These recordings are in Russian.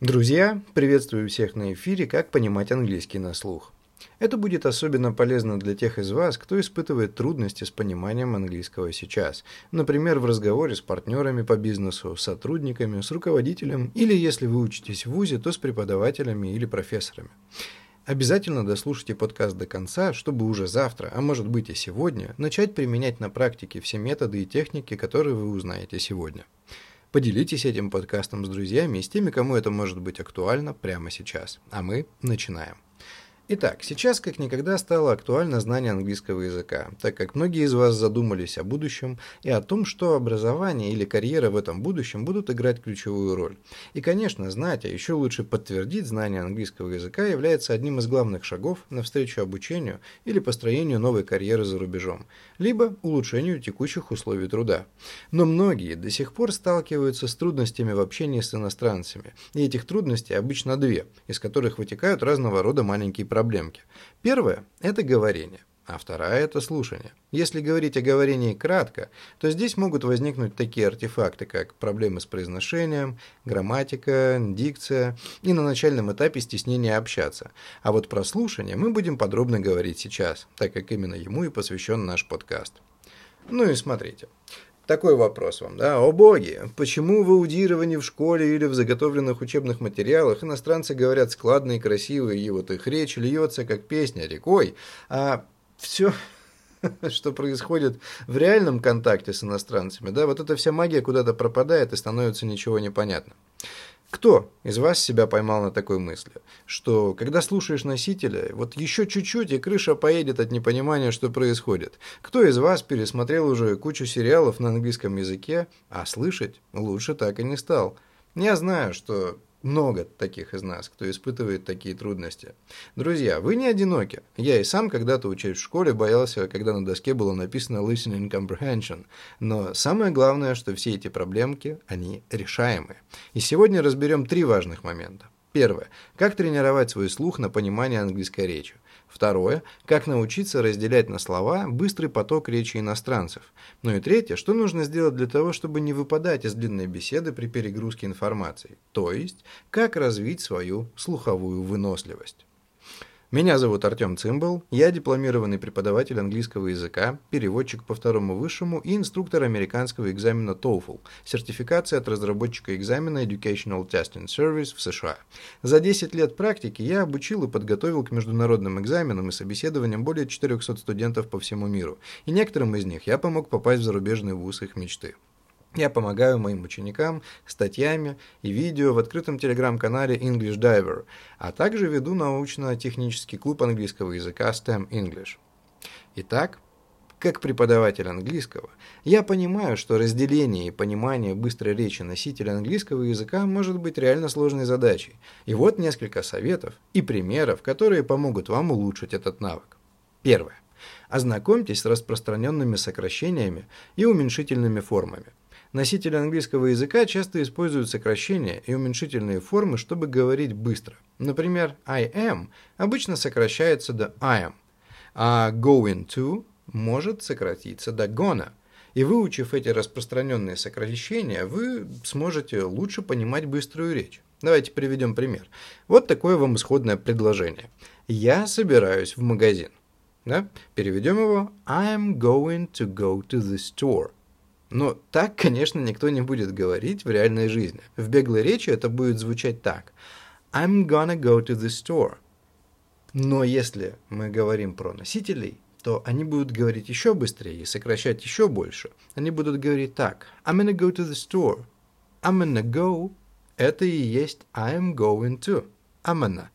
Друзья, приветствую всех на эфире «Как понимать английский на слух». Это будет особенно полезно для тех из вас, кто испытывает трудности с пониманием английского сейчас. Например, в разговоре с партнерами по бизнесу, с сотрудниками, с руководителем, или если вы учитесь в ВУЗе, то с преподавателями или профессорами. Обязательно дослушайте подкаст до конца, чтобы уже завтра, а может быть и сегодня, начать применять на практике все методы и техники, которые вы узнаете сегодня. Поделитесь этим подкастом с друзьями и с теми, кому это может быть актуально прямо сейчас. А мы начинаем. Итак, сейчас как никогда стало актуально знание английского языка, так как многие из вас задумались о будущем и о том, что образование или карьера в этом будущем будут играть ключевую роль. И, конечно, знать, а еще лучше подтвердить знание английского языка является одним из главных шагов навстречу обучению или построению новой карьеры за рубежом, либо улучшению текущих условий труда. Но многие до сих пор сталкиваются с трудностями в общении с иностранцами, и этих трудностей обычно две, из которых вытекают разного рода маленькие проблемы проблемки. Первое – это говорение, а вторая – это слушание. Если говорить о говорении кратко, то здесь могут возникнуть такие артефакты, как проблемы с произношением, грамматика, дикция и на начальном этапе стеснение общаться. А вот про слушание мы будем подробно говорить сейчас, так как именно ему и посвящен наш подкаст. Ну и смотрите. Такой вопрос вам, да? О боги, почему в аудировании в школе или в заготовленных учебных материалах иностранцы говорят складно и красиво, и вот их речь льется, как песня рекой, а все что происходит в реальном контакте с иностранцами, да, вот эта вся магия куда-то пропадает и становится ничего не понятно. Кто из вас себя поймал на такой мысли, что когда слушаешь носителя, вот еще чуть-чуть и крыша поедет от непонимания, что происходит? Кто из вас пересмотрел уже кучу сериалов на английском языке, а слышать лучше так и не стал? Я знаю, что много таких из нас, кто испытывает такие трудности. Друзья, вы не одиноки. Я и сам когда-то, учась в школе, боялся, когда на доске было написано listening comprehension. Но самое главное, что все эти проблемки, они решаемые. И сегодня разберем три важных момента. Первое. Как тренировать свой слух на понимание английской речи. Второе – как научиться разделять на слова быстрый поток речи иностранцев. Ну и третье – что нужно сделать для того, чтобы не выпадать из длинной беседы при перегрузке информации. То есть, как развить свою слуховую выносливость. Меня зовут Артем Цимбал, я дипломированный преподаватель английского языка, переводчик по второму высшему и инструктор американского экзамена TOEFL, сертификация от разработчика экзамена Educational Testing Service в США. За 10 лет практики я обучил и подготовил к международным экзаменам и собеседованиям более 400 студентов по всему миру, и некоторым из них я помог попасть в зарубежный вуз их мечты. Я помогаю моим ученикам статьями и видео в открытом телеграм-канале English Diver, а также веду научно-технический клуб английского языка STEM English. Итак, как преподаватель английского, я понимаю, что разделение и понимание быстрой речи носителя английского языка может быть реально сложной задачей. И вот несколько советов и примеров, которые помогут вам улучшить этот навык. Первое. Ознакомьтесь с распространенными сокращениями и уменьшительными формами. Носители английского языка часто используют сокращения и уменьшительные формы, чтобы говорить быстро. Например, I am обычно сокращается до I am, а going to может сократиться до gonna. И выучив эти распространенные сокращения, вы сможете лучше понимать быструю речь. Давайте приведем пример. Вот такое вам исходное предложение. Я собираюсь в магазин. Да? Переведем его I'm going to go to the store. Но так, конечно, никто не будет говорить в реальной жизни. В беглой речи это будет звучать так. I'm gonna go to the store. Но если мы говорим про носителей, то они будут говорить еще быстрее и сокращать еще больше. Они будут говорить так. I'm gonna go to the store. I'm gonna go. Это и есть I'm going to. I'm gonna.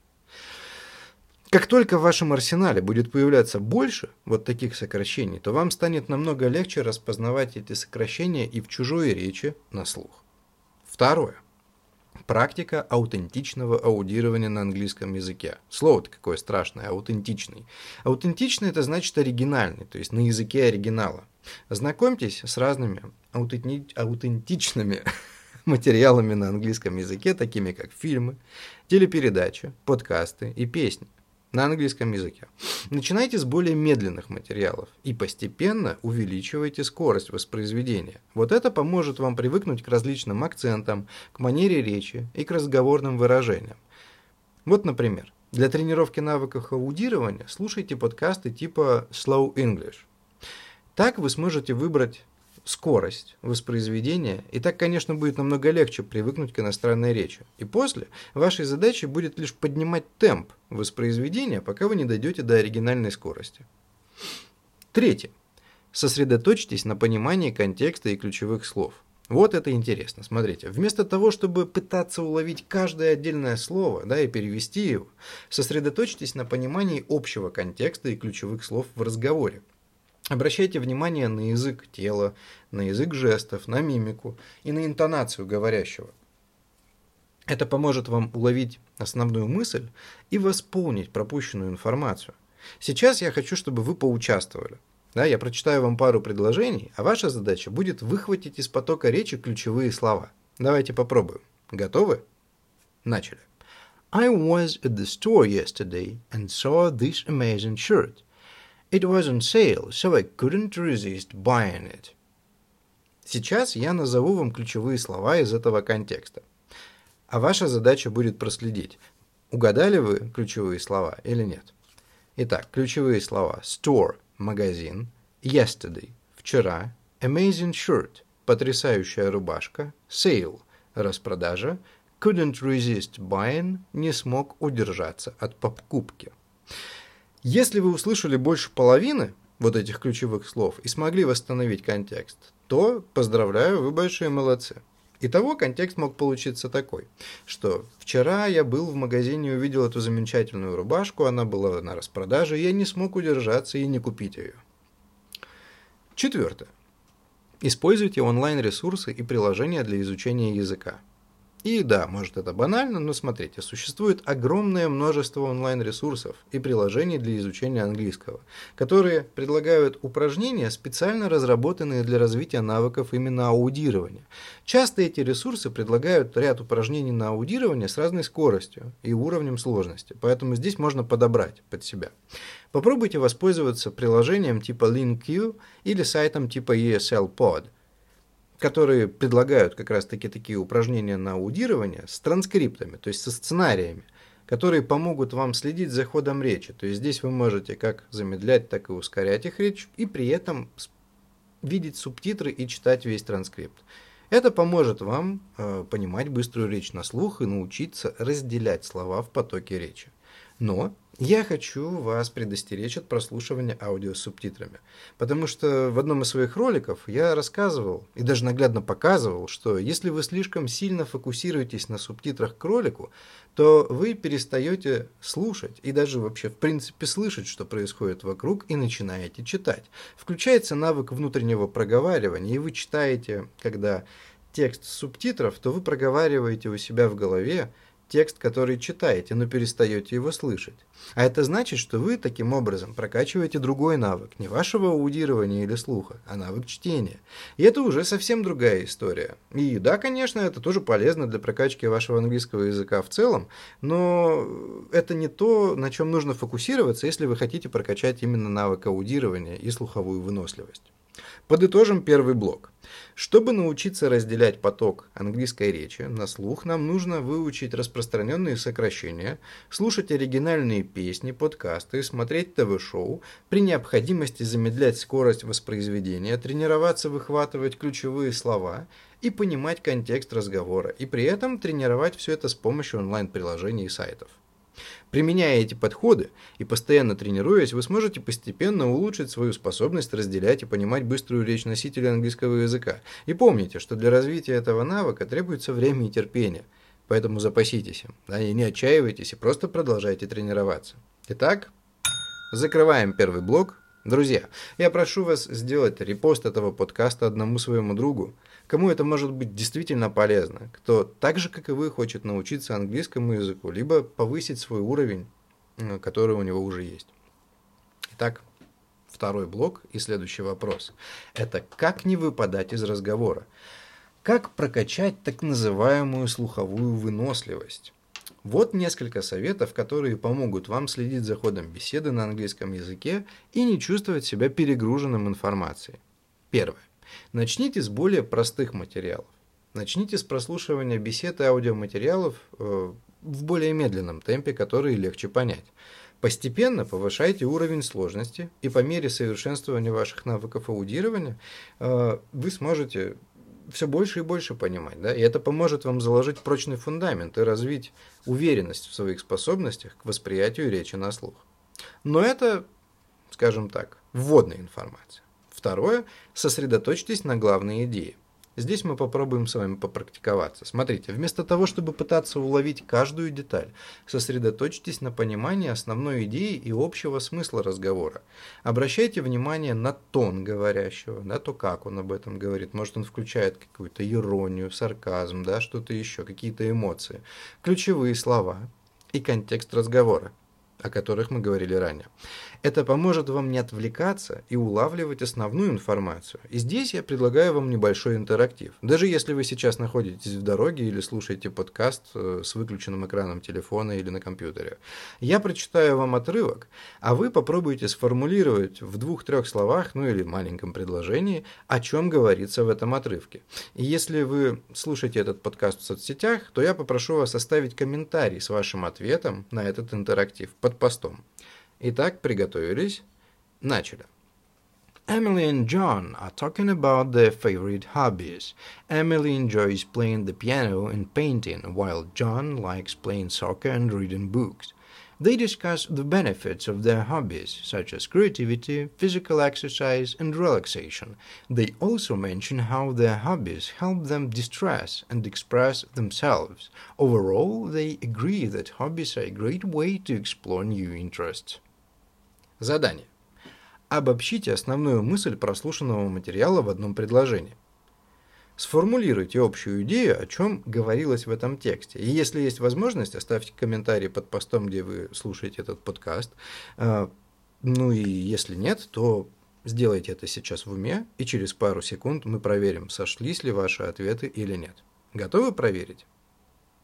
Как только в вашем арсенале будет появляться больше вот таких сокращений, то вам станет намного легче распознавать эти сокращения и в чужой речи на слух. Второе. Практика аутентичного аудирования на английском языке. Слово-то какое страшное, аутентичный. Аутентичный это значит оригинальный, то есть на языке оригинала. Знакомьтесь с разными аутенти... аутентичными материалами на английском языке, такими как фильмы, телепередачи, подкасты и песни. На английском языке. Начинайте с более медленных материалов и постепенно увеличивайте скорость воспроизведения. Вот это поможет вам привыкнуть к различным акцентам, к манере речи и к разговорным выражениям. Вот, например, для тренировки навыков аудирования слушайте подкасты типа Slow English. Так вы сможете выбрать скорость воспроизведения, и так, конечно, будет намного легче привыкнуть к иностранной речи. И после вашей задачей будет лишь поднимать темп воспроизведения, пока вы не дойдете до оригинальной скорости. Третье. Сосредоточьтесь на понимании контекста и ключевых слов. Вот это интересно. Смотрите, вместо того, чтобы пытаться уловить каждое отдельное слово да, и перевести его, сосредоточьтесь на понимании общего контекста и ключевых слов в разговоре. Обращайте внимание на язык тела, на язык жестов, на мимику и на интонацию говорящего. Это поможет вам уловить основную мысль и восполнить пропущенную информацию. Сейчас я хочу, чтобы вы поучаствовали. Да, я прочитаю вам пару предложений, а ваша задача будет выхватить из потока речи ключевые слова. Давайте попробуем. Готовы? Начали. I was at the store yesterday and saw this amazing shirt. It was on sale, so I couldn't resist buying it. Сейчас я назову вам ключевые слова из этого контекста. А ваша задача будет проследить, угадали вы ключевые слова или нет. Итак, ключевые слова store – магазин, yesterday – вчера, amazing shirt – потрясающая рубашка, sale – распродажа, couldn't resist buying – не смог удержаться от покупки. Если вы услышали больше половины вот этих ключевых слов и смогли восстановить контекст, то поздравляю, вы большие молодцы. Итого контекст мог получиться такой, что вчера я был в магазине и увидел эту замечательную рубашку, она была на распродаже, и я не смог удержаться и не купить ее. Четвертое. Используйте онлайн-ресурсы и приложения для изучения языка. И да, может это банально, но смотрите, существует огромное множество онлайн-ресурсов и приложений для изучения английского, которые предлагают упражнения, специально разработанные для развития навыков именно аудирования. Часто эти ресурсы предлагают ряд упражнений на аудирование с разной скоростью и уровнем сложности, поэтому здесь можно подобрать под себя. Попробуйте воспользоваться приложением типа LinkQ или сайтом типа ESL Pod – которые предлагают как раз-таки такие упражнения на аудирование с транскриптами, то есть со сценариями, которые помогут вам следить за ходом речи. То есть здесь вы можете как замедлять, так и ускорять их речь, и при этом видеть субтитры и читать весь транскрипт. Это поможет вам э, понимать быструю речь на слух и научиться разделять слова в потоке речи. Но я хочу вас предостеречь от прослушивания аудио с субтитрами, потому что в одном из своих роликов я рассказывал и даже наглядно показывал, что если вы слишком сильно фокусируетесь на субтитрах к ролику, то вы перестаете слушать и даже вообще в принципе слышать, что происходит вокруг, и начинаете читать. Включается навык внутреннего проговаривания, и вы читаете, когда текст субтитров, то вы проговариваете у себя в голове, текст, который читаете, но перестаете его слышать. А это значит, что вы таким образом прокачиваете другой навык, не вашего аудирования или слуха, а навык чтения. И это уже совсем другая история. И да, конечно, это тоже полезно для прокачки вашего английского языка в целом, но это не то, на чем нужно фокусироваться, если вы хотите прокачать именно навык аудирования и слуховую выносливость. Подытожим первый блок. Чтобы научиться разделять поток английской речи на слух, нам нужно выучить распространенные сокращения, слушать оригинальные песни, подкасты, смотреть ТВ-шоу, при необходимости замедлять скорость воспроизведения, тренироваться выхватывать ключевые слова и понимать контекст разговора, и при этом тренировать все это с помощью онлайн-приложений и сайтов. Применяя эти подходы и постоянно тренируясь, вы сможете постепенно улучшить свою способность разделять и понимать быструю речь носителя английского языка. И помните, что для развития этого навыка требуется время и терпение. Поэтому запаситесь им, да, и не отчаивайтесь, и просто продолжайте тренироваться. Итак, закрываем первый блок. Друзья, я прошу вас сделать репост этого подкаста одному своему другу, кому это может быть действительно полезно, кто так же, как и вы, хочет научиться английскому языку, либо повысить свой уровень, э, который у него уже есть. Итак, второй блок и следующий вопрос. Это как не выпадать из разговора? Как прокачать так называемую слуховую выносливость? Вот несколько советов, которые помогут вам следить за ходом беседы на английском языке и не чувствовать себя перегруженным информацией. Первое. Начните с более простых материалов. Начните с прослушивания бесед и аудиоматериалов э, в более медленном темпе, которые легче понять. Постепенно повышайте уровень сложности, и по мере совершенствования ваших навыков аудирования э, вы сможете все больше и больше понимать, да, и это поможет вам заложить прочный фундамент и развить уверенность в своих способностях к восприятию речи на слух. Но это, скажем так, вводная информация. Второе, сосредоточьтесь на главной идее. Здесь мы попробуем с вами попрактиковаться. Смотрите, вместо того, чтобы пытаться уловить каждую деталь, сосредоточьтесь на понимании основной идеи и общего смысла разговора. Обращайте внимание на тон говорящего, да, то, как он об этом говорит. Может, он включает какую-то иронию, сарказм, да, что-то еще, какие-то эмоции, ключевые слова и контекст разговора о которых мы говорили ранее. Это поможет вам не отвлекаться и улавливать основную информацию. И здесь я предлагаю вам небольшой интерактив. Даже если вы сейчас находитесь в дороге или слушаете подкаст э, с выключенным экраном телефона или на компьютере. Я прочитаю вам отрывок, а вы попробуйте сформулировать в двух-трех словах, ну или маленьком предложении, о чем говорится в этом отрывке. И если вы слушаете этот подкаст в соцсетях, то я попрошу вас оставить комментарий с вашим ответом на этот интерактив под постом. Итак, приготовились. Начали. Emily and John are talking about their favorite hobbies. Emily enjoys playing the piano and painting, while John likes playing soccer and reading books. They discuss the benefits of their hobbies, such as creativity, physical exercise, and relaxation. They also mention how their hobbies help them distress and express themselves. Overall, they agree that hobbies are a great way to explore new interests. Задание. Обобщите основную мысль прослушанного материала в одном предложении. Сформулируйте общую идею, о чем говорилось в этом тексте. И если есть возможность, оставьте комментарий под постом, где вы слушаете этот подкаст. А, ну и если нет, то сделайте это сейчас в уме, и через пару секунд мы проверим, сошлись ли ваши ответы или нет. Готовы проверить?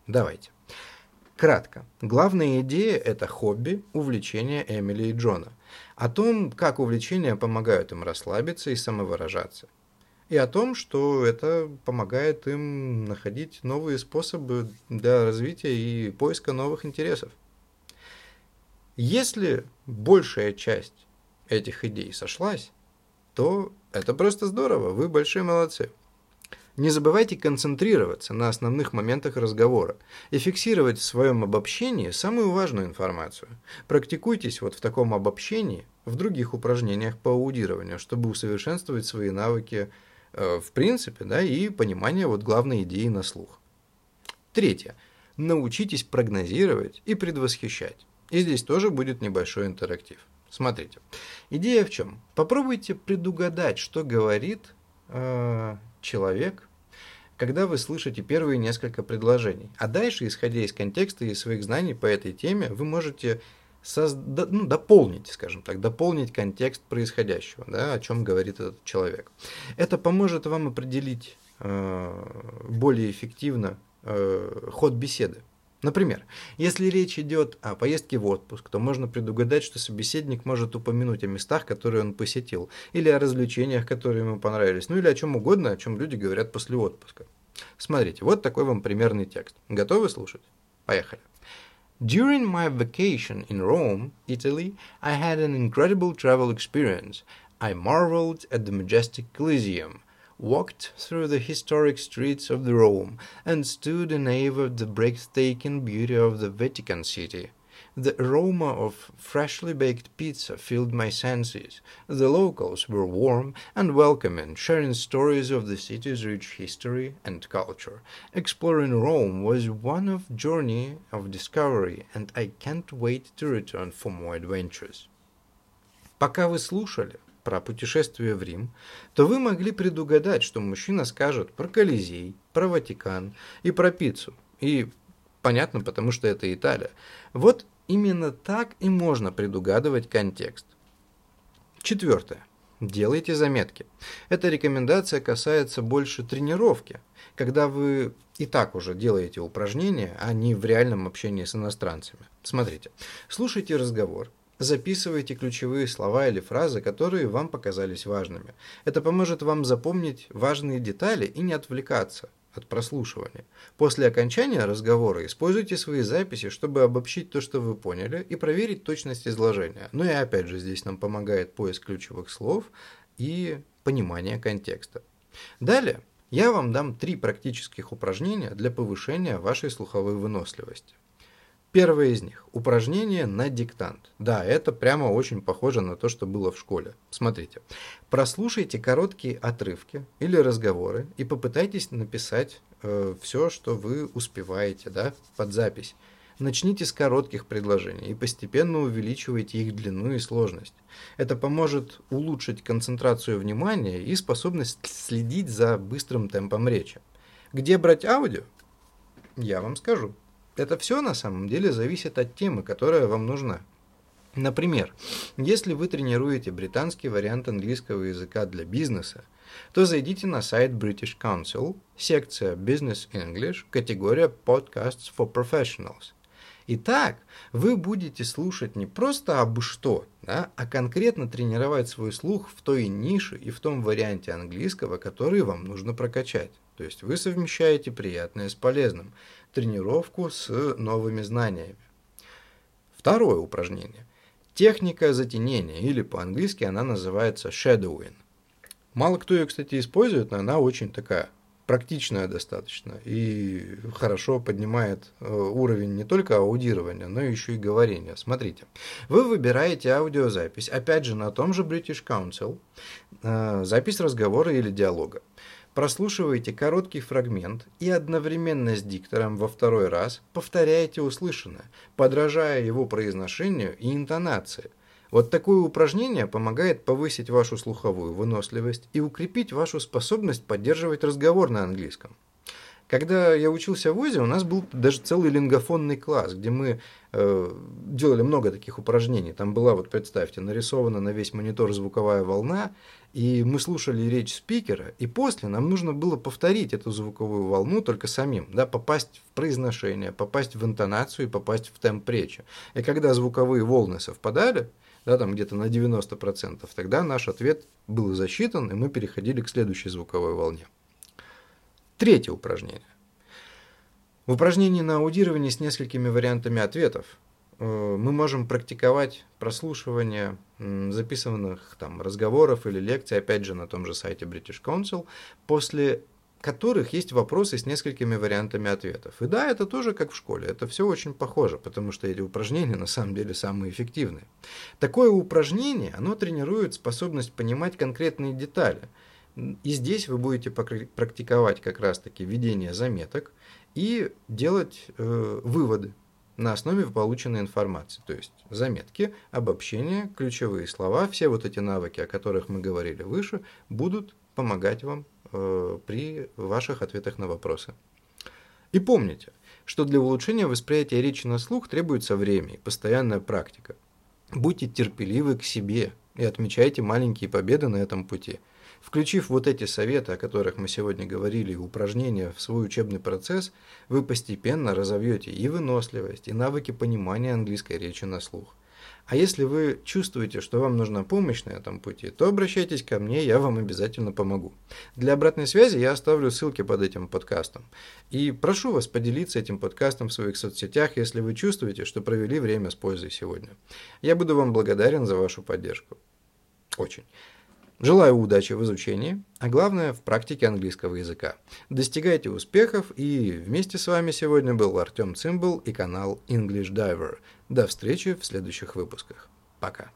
Давайте. Кратко. Главная идея – это хобби, увлечение Эмили и Джона. О том, как увлечения помогают им расслабиться и самовыражаться – и о том, что это помогает им находить новые способы для развития и поиска новых интересов. Если большая часть этих идей сошлась, то это просто здорово, вы большие молодцы. Не забывайте концентрироваться на основных моментах разговора и фиксировать в своем обобщении самую важную информацию. Практикуйтесь вот в таком обобщении в других упражнениях по аудированию, чтобы усовершенствовать свои навыки в принципе, да, и понимание вот главной идеи на слух. Третье. Научитесь прогнозировать и предвосхищать. И здесь тоже будет небольшой интерактив. Смотрите. Идея в чем? Попробуйте предугадать, что говорит э, человек, когда вы слышите первые несколько предложений. А дальше, исходя из контекста и своих знаний по этой теме, вы можете созда- ну, дополнить, скажем так, дополнить контекст происходящего, да, о чем говорит этот человек. Это поможет вам определить э, более эффективно э, ход беседы. Например, если речь идет о поездке в отпуск, то можно предугадать, что собеседник может упомянуть о местах, которые он посетил, или о развлечениях, которые ему понравились, ну или о чем угодно, о чем люди говорят после отпуска. Смотрите, вот такой вам примерный текст. Готовы слушать? Поехали. During my vacation in Rome, Italy, I had an incredible travel experience. I marveled at the majestic Coliseum, walked through the historic streets of Rome, and stood in awe of the breathtaking beauty of the Vatican City. The aroma of freshly baked pizza filled my senses. The locals were warm and welcoming, sharing stories of the city's rich history and culture. Exploring Rome was one of journey of discovery, and I can't wait to return for more adventures. Пока вы слушали про путешествие в Рим, то вы могли предугадать, что мужчина скажет про Колизей, про Ватикан и про пиццу. И понятно, потому что это Италия. Вот Именно так и можно предугадывать контекст. Четвертое. делайте заметки. Эта рекомендация касается больше тренировки, когда вы и так уже делаете упражнения, а не в реальном общении с иностранцами. Смотрите, слушайте разговор, Записывайте ключевые слова или фразы, которые вам показались важными. Это поможет вам запомнить важные детали и не отвлекаться от прослушивания. После окончания разговора используйте свои записи, чтобы обобщить то, что вы поняли, и проверить точность изложения. Ну и опять же, здесь нам помогает поиск ключевых слов и понимание контекста. Далее я вам дам три практических упражнения для повышения вашей слуховой выносливости. Первое из них – упражнение на диктант. Да, это прямо очень похоже на то, что было в школе. Смотрите, прослушайте короткие отрывки или разговоры и попытайтесь написать э, все, что вы успеваете да, под запись. Начните с коротких предложений и постепенно увеличивайте их длину и сложность. Это поможет улучшить концентрацию внимания и способность следить за быстрым темпом речи. Где брать аудио? Я вам скажу. Это все на самом деле зависит от темы, которая вам нужна. Например, если вы тренируете британский вариант английского языка для бизнеса, то зайдите на сайт British Council, секция Business English, категория Podcasts for Professionals. Итак, вы будете слушать не просто абы что, да, а конкретно тренировать свой слух в той нише и в том варианте английского, который вам нужно прокачать. То есть вы совмещаете приятное с полезным, тренировку с новыми знаниями. Второе упражнение. Техника затенения, или по-английски она называется shadowing. Мало кто ее, кстати, использует, но она очень такая практичная достаточно и хорошо поднимает э, уровень не только аудирования, но еще и говорения. Смотрите, вы выбираете аудиозапись, опять же на том же British Council, э, запись разговора или диалога прослушиваете короткий фрагмент и одновременно с диктором во второй раз повторяете услышанное, подражая его произношению и интонации. Вот такое упражнение помогает повысить вашу слуховую выносливость и укрепить вашу способность поддерживать разговор на английском. Когда я учился в ВУЗе, у нас был даже целый лингофонный класс, где мы э, делали много таких упражнений. Там была, вот представьте, нарисована на весь монитор звуковая волна, и мы слушали речь спикера, и после нам нужно было повторить эту звуковую волну только самим, да, попасть в произношение, попасть в интонацию и попасть в темп речи. И когда звуковые волны совпадали, да, там где-то на 90%, тогда наш ответ был засчитан, и мы переходили к следующей звуковой волне. Третье упражнение. В упражнении на аудирование с несколькими вариантами ответов э, мы можем практиковать прослушивание записанных там разговоров или лекций, опять же, на том же сайте British Council, после которых есть вопросы с несколькими вариантами ответов. И да, это тоже как в школе, это все очень похоже, потому что эти упражнения на самом деле самые эффективные. Такое упражнение, оно тренирует способность понимать конкретные детали – и здесь вы будете практиковать как раз-таки ведение заметок и делать э, выводы на основе полученной информации. То есть заметки, обобщение, ключевые слова, все вот эти навыки, о которых мы говорили выше, будут помогать вам при ваших ответах на вопросы. И помните, что для улучшения восприятия речи на слух требуется время и постоянная практика. Будьте терпеливы к себе и отмечайте маленькие победы на этом пути – Включив вот эти советы, о которых мы сегодня говорили, и упражнения в свой учебный процесс, вы постепенно разовьете и выносливость, и навыки понимания английской речи на слух. А если вы чувствуете, что вам нужна помощь на этом пути, то обращайтесь ко мне, я вам обязательно помогу. Для обратной связи я оставлю ссылки под этим подкастом. И прошу вас поделиться этим подкастом в своих соцсетях, если вы чувствуете, что провели время с пользой сегодня. Я буду вам благодарен за вашу поддержку. Очень. Желаю удачи в изучении, а главное в практике английского языка. Достигайте успехов и вместе с вами сегодня был Артем Цимбал и канал English Diver. До встречи в следующих выпусках. Пока.